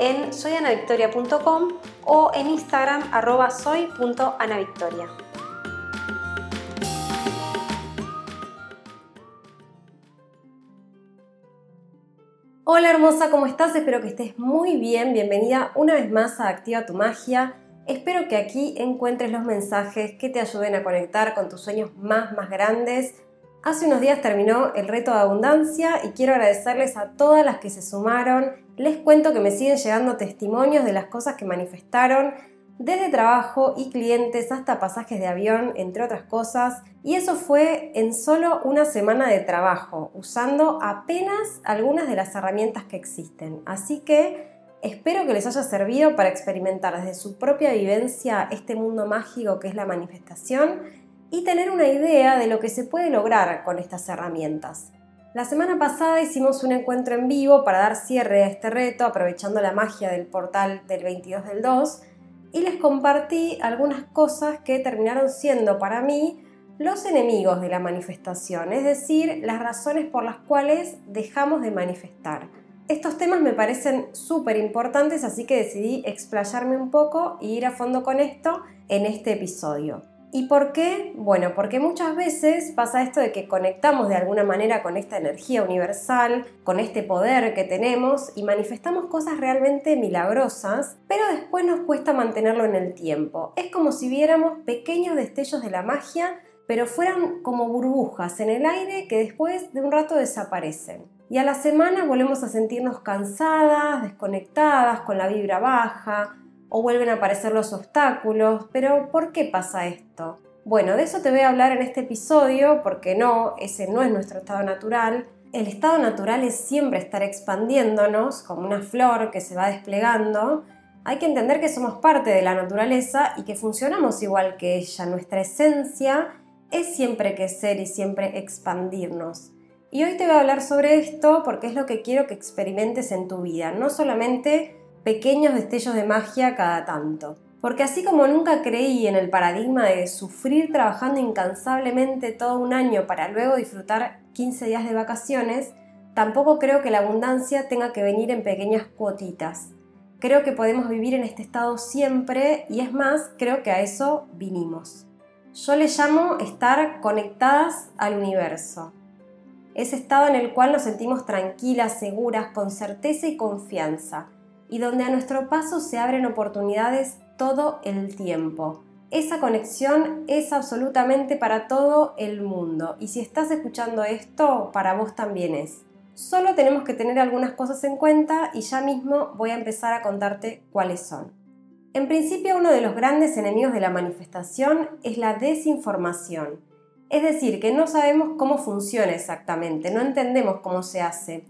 en soyanavictoria.com o en Instagram arroba soy.anavictoria. Hola hermosa, ¿cómo estás? Espero que estés muy bien. Bienvenida una vez más a Activa tu Magia. Espero que aquí encuentres los mensajes que te ayuden a conectar con tus sueños más, más grandes. Hace unos días terminó el reto de abundancia y quiero agradecerles a todas las que se sumaron. Les cuento que me siguen llegando testimonios de las cosas que manifestaron, desde trabajo y clientes hasta pasajes de avión, entre otras cosas. Y eso fue en solo una semana de trabajo, usando apenas algunas de las herramientas que existen. Así que espero que les haya servido para experimentar desde su propia vivencia este mundo mágico que es la manifestación y tener una idea de lo que se puede lograr con estas herramientas. La semana pasada hicimos un encuentro en vivo para dar cierre a este reto aprovechando la magia del portal del 22 del 2 y les compartí algunas cosas que terminaron siendo para mí los enemigos de la manifestación, es decir, las razones por las cuales dejamos de manifestar. Estos temas me parecen súper importantes, así que decidí explayarme un poco e ir a fondo con esto en este episodio. ¿Y por qué? Bueno, porque muchas veces pasa esto de que conectamos de alguna manera con esta energía universal, con este poder que tenemos y manifestamos cosas realmente milagrosas, pero después nos cuesta mantenerlo en el tiempo. Es como si viéramos pequeños destellos de la magia, pero fueran como burbujas en el aire que después de un rato desaparecen. Y a la semana volvemos a sentirnos cansadas, desconectadas, con la vibra baja, o vuelven a aparecer los obstáculos, pero ¿por qué pasa esto? Bueno, de eso te voy a hablar en este episodio porque no, ese no es nuestro estado natural. El estado natural es siempre estar expandiéndonos como una flor que se va desplegando. Hay que entender que somos parte de la naturaleza y que funcionamos igual que ella. Nuestra esencia es siempre crecer y siempre expandirnos. Y hoy te voy a hablar sobre esto porque es lo que quiero que experimentes en tu vida, no solamente pequeños destellos de magia cada tanto. Porque así como nunca creí en el paradigma de sufrir trabajando incansablemente todo un año para luego disfrutar 15 días de vacaciones, tampoco creo que la abundancia tenga que venir en pequeñas cuotitas. Creo que podemos vivir en este estado siempre y es más, creo que a eso vinimos. Yo le llamo estar conectadas al universo. Ese estado en el cual nos sentimos tranquilas, seguras, con certeza y confianza y donde a nuestro paso se abren oportunidades todo el tiempo. Esa conexión es absolutamente para todo el mundo y si estás escuchando esto, para vos también es. Solo tenemos que tener algunas cosas en cuenta y ya mismo voy a empezar a contarte cuáles son. En principio, uno de los grandes enemigos de la manifestación es la desinformación. Es decir, que no sabemos cómo funciona exactamente, no entendemos cómo se hace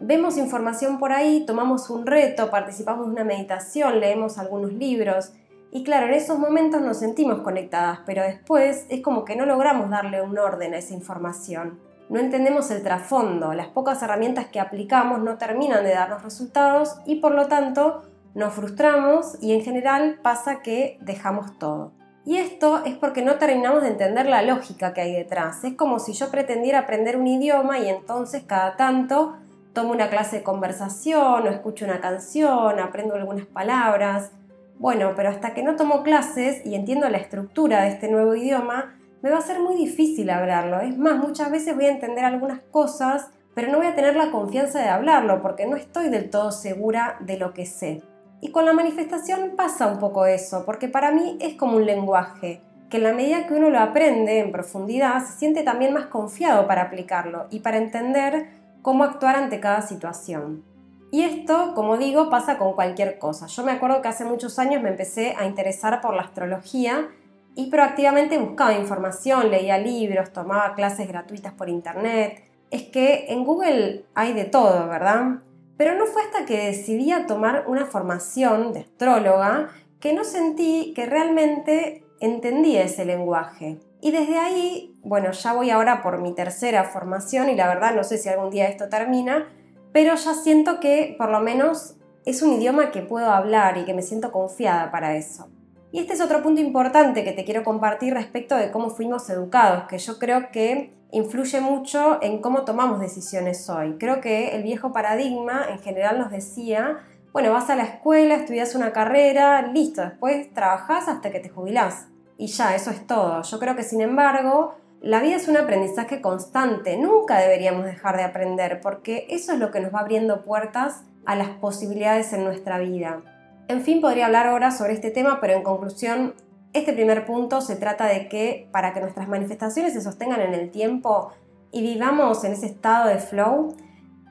vemos información por ahí, tomamos un reto, participamos de una meditación, leemos algunos libros y claro, en esos momentos nos sentimos conectadas, pero después es como que no logramos darle un orden a esa información. No entendemos el trasfondo, las pocas herramientas que aplicamos no terminan de darnos resultados y por lo tanto nos frustramos y en general pasa que dejamos todo. Y esto es porque no terminamos de entender la lógica que hay detrás. Es como si yo pretendiera aprender un idioma y entonces cada tanto tomo una clase de conversación o escucho una canción, aprendo algunas palabras. Bueno, pero hasta que no tomo clases y entiendo la estructura de este nuevo idioma, me va a ser muy difícil hablarlo. Es más, muchas veces voy a entender algunas cosas, pero no voy a tener la confianza de hablarlo porque no estoy del todo segura de lo que sé. Y con la manifestación pasa un poco eso, porque para mí es como un lenguaje, que en la medida que uno lo aprende en profundidad, se siente también más confiado para aplicarlo y para entender cómo actuar ante cada situación. Y esto, como digo, pasa con cualquier cosa. Yo me acuerdo que hace muchos años me empecé a interesar por la astrología y proactivamente buscaba información, leía libros, tomaba clases gratuitas por internet. Es que en Google hay de todo, ¿verdad? Pero no fue hasta que decidí tomar una formación de astróloga que no sentí que realmente entendía ese lenguaje. Y desde ahí, bueno, ya voy ahora por mi tercera formación y la verdad no sé si algún día esto termina, pero ya siento que por lo menos es un idioma que puedo hablar y que me siento confiada para eso. Y este es otro punto importante que te quiero compartir respecto de cómo fuimos educados, que yo creo que influye mucho en cómo tomamos decisiones hoy. Creo que el viejo paradigma en general nos decía, bueno, vas a la escuela, estudias una carrera, listo, después trabajás hasta que te jubilás. Y ya, eso es todo. Yo creo que sin embargo, la vida es un aprendizaje constante, nunca deberíamos dejar de aprender, porque eso es lo que nos va abriendo puertas a las posibilidades en nuestra vida. En fin, podría hablar ahora sobre este tema, pero en conclusión, este primer punto se trata de que para que nuestras manifestaciones se sostengan en el tiempo y vivamos en ese estado de flow,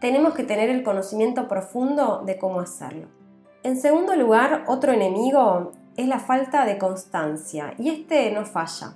tenemos que tener el conocimiento profundo de cómo hacerlo. En segundo lugar, otro enemigo es la falta de constancia, y este no falla.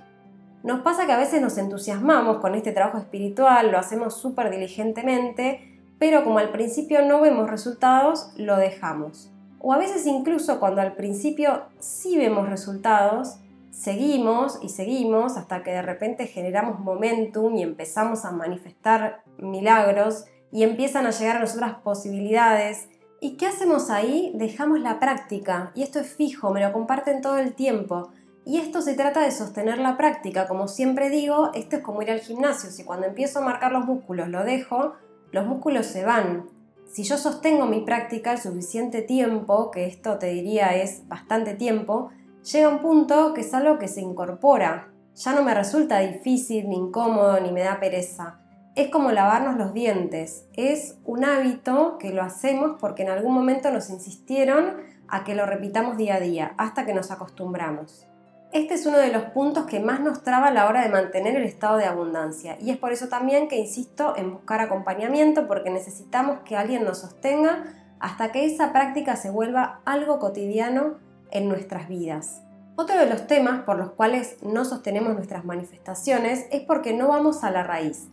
Nos pasa que a veces nos entusiasmamos con este trabajo espiritual, lo hacemos súper diligentemente, pero como al principio no vemos resultados, lo dejamos. O a veces incluso cuando al principio sí vemos resultados, seguimos y seguimos hasta que de repente generamos momentum y empezamos a manifestar milagros y empiezan a llegar a nosotras posibilidades. ¿Y qué hacemos ahí? Dejamos la práctica. Y esto es fijo, me lo comparten todo el tiempo. Y esto se trata de sostener la práctica. Como siempre digo, esto es como ir al gimnasio. Si cuando empiezo a marcar los músculos lo dejo, los músculos se van si yo sostengo mi práctica el suficiente tiempo, que esto te diría es bastante tiempo, llega un punto que es algo que se incorpora. Ya no me resulta difícil, ni incómodo, ni me da pereza. Es como lavarnos los dientes. Es un hábito que lo hacemos porque en algún momento nos insistieron a que lo repitamos día a día, hasta que nos acostumbramos. Este es uno de los puntos que más nos traba a la hora de mantener el estado de abundancia y es por eso también que insisto en buscar acompañamiento porque necesitamos que alguien nos sostenga hasta que esa práctica se vuelva algo cotidiano en nuestras vidas. Otro de los temas por los cuales no sostenemos nuestras manifestaciones es porque no vamos a la raíz.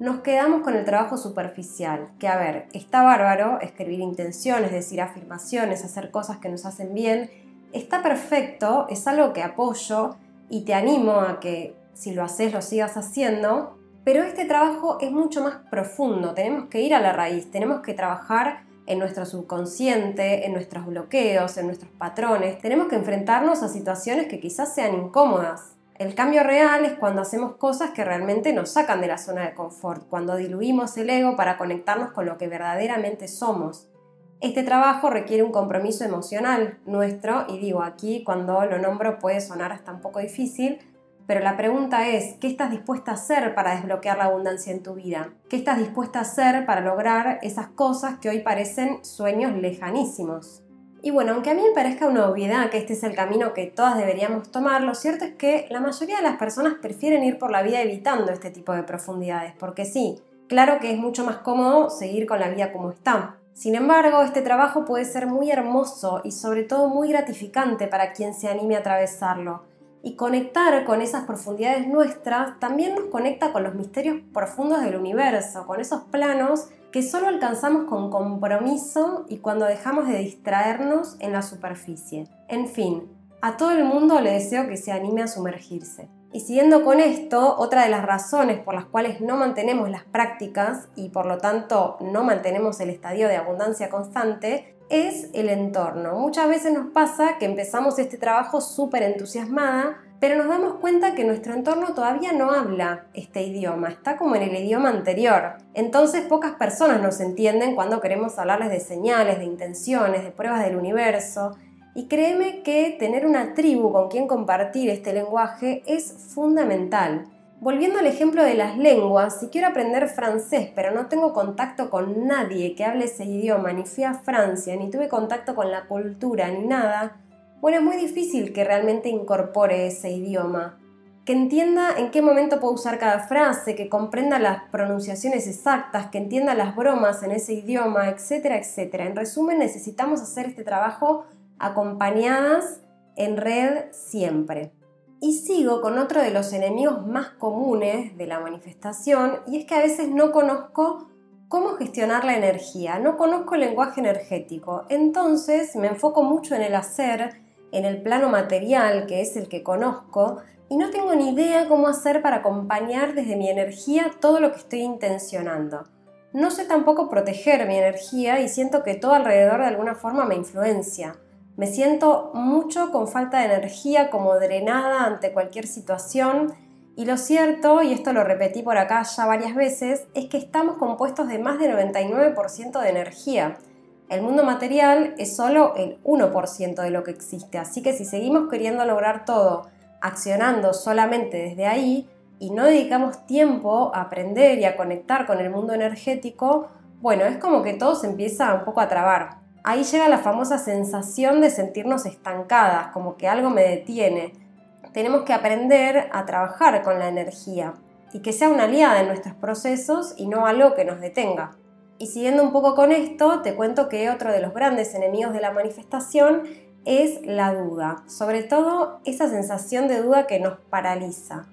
Nos quedamos con el trabajo superficial, que a ver, está bárbaro escribir intenciones, decir afirmaciones, hacer cosas que nos hacen bien. Está perfecto, es algo que apoyo y te animo a que si lo haces lo sigas haciendo, pero este trabajo es mucho más profundo, tenemos que ir a la raíz, tenemos que trabajar en nuestro subconsciente, en nuestros bloqueos, en nuestros patrones, tenemos que enfrentarnos a situaciones que quizás sean incómodas. El cambio real es cuando hacemos cosas que realmente nos sacan de la zona de confort, cuando diluimos el ego para conectarnos con lo que verdaderamente somos. Este trabajo requiere un compromiso emocional nuestro y digo aquí cuando lo nombro puede sonar hasta un poco difícil, pero la pregunta es, ¿qué estás dispuesta a hacer para desbloquear la abundancia en tu vida? ¿Qué estás dispuesta a hacer para lograr esas cosas que hoy parecen sueños lejanísimos? Y bueno, aunque a mí me parezca una obviedad que este es el camino que todas deberíamos tomar, lo cierto es que la mayoría de las personas prefieren ir por la vida evitando este tipo de profundidades, porque sí, claro que es mucho más cómodo seguir con la vida como está, sin embargo, este trabajo puede ser muy hermoso y sobre todo muy gratificante para quien se anime a atravesarlo. Y conectar con esas profundidades nuestras también nos conecta con los misterios profundos del universo, con esos planos que solo alcanzamos con compromiso y cuando dejamos de distraernos en la superficie. En fin, a todo el mundo le deseo que se anime a sumergirse. Y siguiendo con esto, otra de las razones por las cuales no mantenemos las prácticas y por lo tanto no mantenemos el estadio de abundancia constante es el entorno. Muchas veces nos pasa que empezamos este trabajo súper entusiasmada, pero nos damos cuenta que nuestro entorno todavía no habla este idioma, está como en el idioma anterior. Entonces pocas personas nos entienden cuando queremos hablarles de señales, de intenciones, de pruebas del universo. Y créeme que tener una tribu con quien compartir este lenguaje es fundamental. Volviendo al ejemplo de las lenguas, si quiero aprender francés pero no tengo contacto con nadie que hable ese idioma, ni fui a Francia, ni tuve contacto con la cultura, ni nada, bueno, es muy difícil que realmente incorpore ese idioma, que entienda en qué momento puedo usar cada frase, que comprenda las pronunciaciones exactas, que entienda las bromas en ese idioma, etcétera, etcétera. En resumen, necesitamos hacer este trabajo acompañadas en red siempre. Y sigo con otro de los enemigos más comunes de la manifestación y es que a veces no conozco cómo gestionar la energía, no conozco el lenguaje energético, entonces me enfoco mucho en el hacer en el plano material, que es el que conozco, y no tengo ni idea cómo hacer para acompañar desde mi energía todo lo que estoy intencionando. No sé tampoco proteger mi energía y siento que todo alrededor de alguna forma me influencia. Me siento mucho con falta de energía, como drenada ante cualquier situación. Y lo cierto, y esto lo repetí por acá ya varias veces, es que estamos compuestos de más del 99% de energía. El mundo material es solo el 1% de lo que existe, así que si seguimos queriendo lograr todo accionando solamente desde ahí y no dedicamos tiempo a aprender y a conectar con el mundo energético, bueno, es como que todo se empieza un poco a trabar. Ahí llega la famosa sensación de sentirnos estancadas, como que algo me detiene. Tenemos que aprender a trabajar con la energía y que sea una aliada en nuestros procesos y no algo que nos detenga. Y siguiendo un poco con esto, te cuento que otro de los grandes enemigos de la manifestación es la duda, sobre todo esa sensación de duda que nos paraliza.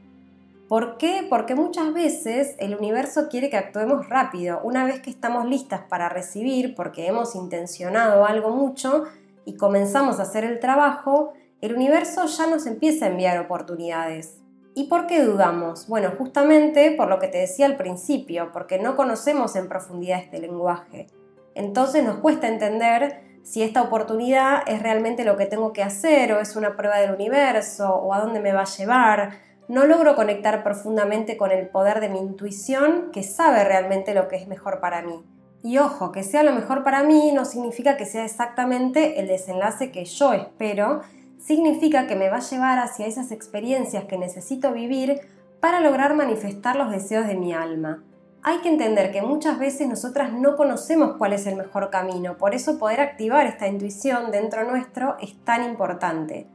¿Por qué? Porque muchas veces el universo quiere que actuemos rápido, una vez que estamos listas para recibir, porque hemos intencionado algo mucho y comenzamos a hacer el trabajo, el universo ya nos empieza a enviar oportunidades. ¿Y por qué dudamos? Bueno, justamente por lo que te decía al principio, porque no conocemos en profundidad este lenguaje. Entonces nos cuesta entender si esta oportunidad es realmente lo que tengo que hacer o es una prueba del universo o a dónde me va a llevar. No logro conectar profundamente con el poder de mi intuición que sabe realmente lo que es mejor para mí. Y ojo, que sea lo mejor para mí no significa que sea exactamente el desenlace que yo espero, significa que me va a llevar hacia esas experiencias que necesito vivir para lograr manifestar los deseos de mi alma. Hay que entender que muchas veces nosotras no conocemos cuál es el mejor camino, por eso poder activar esta intuición dentro nuestro es tan importante.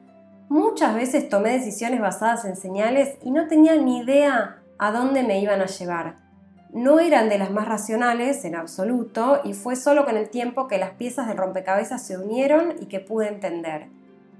Muchas veces tomé decisiones basadas en señales y no tenía ni idea a dónde me iban a llevar. No eran de las más racionales en absoluto y fue solo con el tiempo que las piezas del rompecabezas se unieron y que pude entender.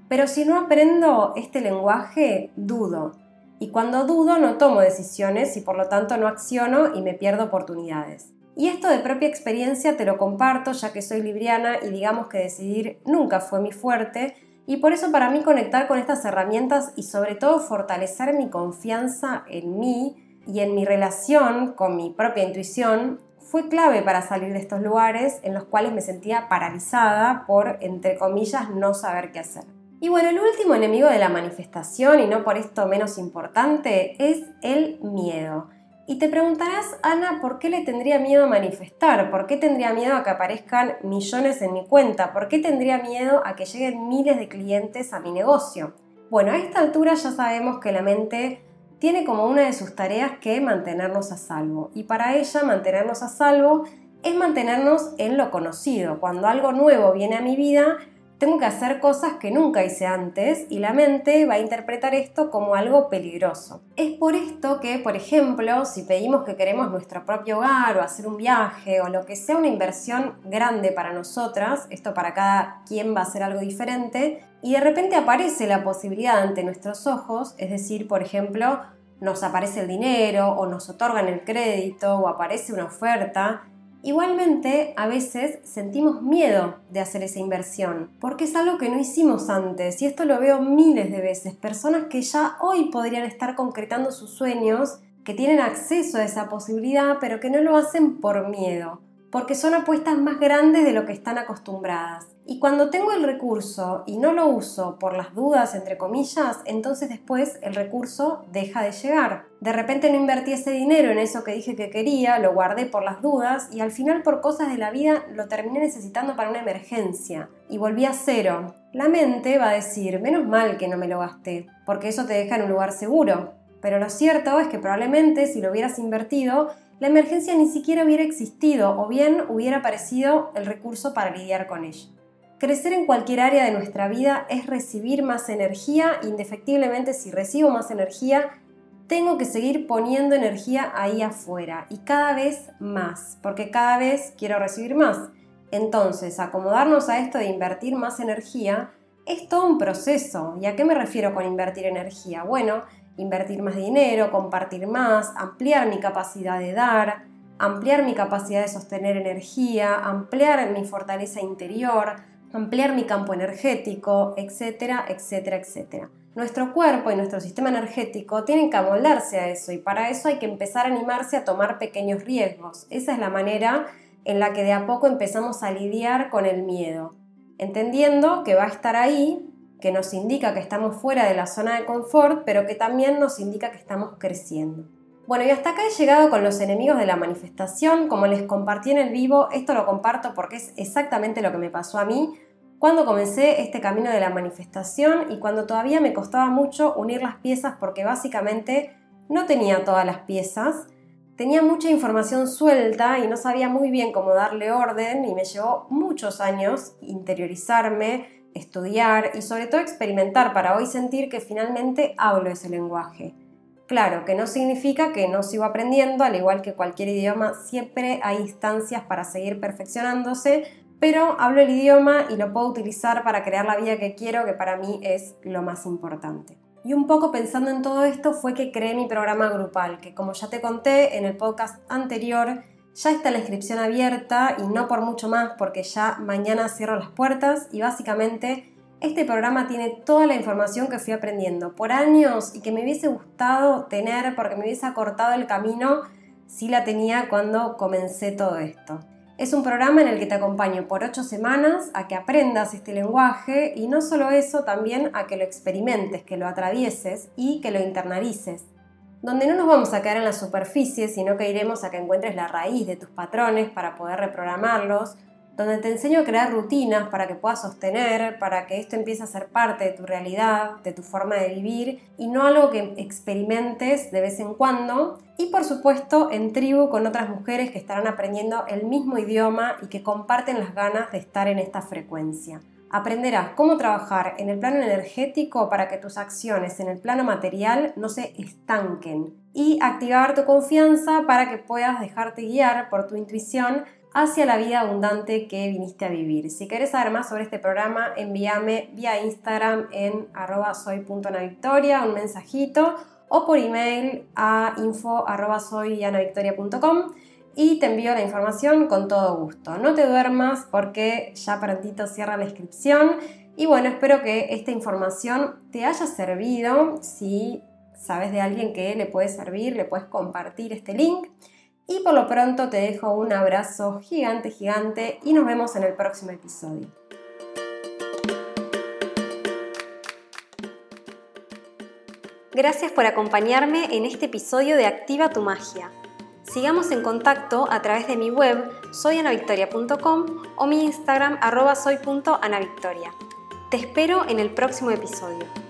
Pero si no aprendo este lenguaje, dudo. Y cuando dudo no tomo decisiones y por lo tanto no acciono y me pierdo oportunidades. Y esto de propia experiencia te lo comparto ya que soy libriana y digamos que decidir nunca fue mi fuerte y por eso para mí conectar con estas herramientas y sobre todo fortalecer mi confianza en mí y en mi relación con mi propia intuición fue clave para salir de estos lugares en los cuales me sentía paralizada por, entre comillas, no saber qué hacer. Y bueno, el último enemigo de la manifestación, y no por esto menos importante, es el miedo. Y te preguntarás, Ana, ¿por qué le tendría miedo a manifestar? ¿Por qué tendría miedo a que aparezcan millones en mi cuenta? ¿Por qué tendría miedo a que lleguen miles de clientes a mi negocio? Bueno, a esta altura ya sabemos que la mente tiene como una de sus tareas que mantenernos a salvo. Y para ella mantenernos a salvo es mantenernos en lo conocido. Cuando algo nuevo viene a mi vida, tengo que hacer cosas que nunca hice antes y la mente va a interpretar esto como algo peligroso. Es por esto que, por ejemplo, si pedimos que queremos nuestro propio hogar o hacer un viaje o lo que sea una inversión grande para nosotras, esto para cada quien va a ser algo diferente, y de repente aparece la posibilidad ante nuestros ojos, es decir, por ejemplo, nos aparece el dinero o nos otorgan el crédito o aparece una oferta, Igualmente, a veces sentimos miedo de hacer esa inversión, porque es algo que no hicimos antes, y esto lo veo miles de veces, personas que ya hoy podrían estar concretando sus sueños, que tienen acceso a esa posibilidad, pero que no lo hacen por miedo, porque son apuestas más grandes de lo que están acostumbradas. Y cuando tengo el recurso y no lo uso por las dudas, entre comillas, entonces después el recurso deja de llegar. De repente no invertí ese dinero en eso que dije que quería, lo guardé por las dudas y al final por cosas de la vida lo terminé necesitando para una emergencia y volví a cero. La mente va a decir, menos mal que no me lo gasté, porque eso te deja en un lugar seguro. Pero lo cierto es que probablemente si lo hubieras invertido, la emergencia ni siquiera hubiera existido o bien hubiera aparecido el recurso para lidiar con ella. Crecer en cualquier área de nuestra vida es recibir más energía. Indefectiblemente, si recibo más energía, tengo que seguir poniendo energía ahí afuera y cada vez más, porque cada vez quiero recibir más. Entonces, acomodarnos a esto de invertir más energía es todo un proceso. ¿Y a qué me refiero con invertir energía? Bueno, invertir más dinero, compartir más, ampliar mi capacidad de dar, ampliar mi capacidad de sostener energía, ampliar mi fortaleza interior, ampliar mi campo energético, etcétera, etcétera, etcétera. Nuestro cuerpo y nuestro sistema energético tienen que amoldarse a eso y para eso hay que empezar a animarse a tomar pequeños riesgos. Esa es la manera en la que de a poco empezamos a lidiar con el miedo, entendiendo que va a estar ahí, que nos indica que estamos fuera de la zona de confort, pero que también nos indica que estamos creciendo. Bueno, y hasta acá he llegado con los enemigos de la manifestación. Como les compartí en el vivo, esto lo comparto porque es exactamente lo que me pasó a mí cuando comencé este camino de la manifestación y cuando todavía me costaba mucho unir las piezas porque básicamente no tenía todas las piezas, tenía mucha información suelta y no sabía muy bien cómo darle orden y me llevó muchos años interiorizarme, estudiar y sobre todo experimentar para hoy sentir que finalmente hablo ese lenguaje. Claro, que no significa que no sigo aprendiendo, al igual que cualquier idioma, siempre hay instancias para seguir perfeccionándose, pero hablo el idioma y lo puedo utilizar para crear la vida que quiero, que para mí es lo más importante. Y un poco pensando en todo esto fue que creé mi programa grupal, que como ya te conté en el podcast anterior, ya está la inscripción abierta y no por mucho más porque ya mañana cierro las puertas y básicamente este programa tiene toda la información que fui aprendiendo por años y que me hubiese gustado tener porque me hubiese acortado el camino si la tenía cuando comencé todo esto. Es un programa en el que te acompaño por ocho semanas a que aprendas este lenguaje y no solo eso, también a que lo experimentes, que lo atravieses y que lo internalices. Donde no nos vamos a quedar en la superficie, sino que iremos a que encuentres la raíz de tus patrones para poder reprogramarlos, donde te enseño a crear rutinas para que puedas sostener, para que esto empiece a ser parte de tu realidad, de tu forma de vivir y no algo que experimentes de vez en cuando. Y por supuesto en tribu con otras mujeres que estarán aprendiendo el mismo idioma y que comparten las ganas de estar en esta frecuencia. Aprenderás cómo trabajar en el plano energético para que tus acciones en el plano material no se estanquen y activar tu confianza para que puedas dejarte guiar por tu intuición hacia la vida abundante que viniste a vivir. Si quieres saber más sobre este programa, envíame vía Instagram en arroba soy.anavictoria un mensajito o por email a info y te envío la información con todo gusto. No te duermas porque ya prontito cierra la inscripción y bueno, espero que esta información te haya servido. Si sabes de alguien que le puede servir, le puedes compartir este link. Y por lo pronto te dejo un abrazo gigante, gigante y nos vemos en el próximo episodio. Gracias por acompañarme en este episodio de Activa tu Magia. Sigamos en contacto a través de mi web soyanavictoria.com o mi Instagram arroba soy.anavictoria. Te espero en el próximo episodio.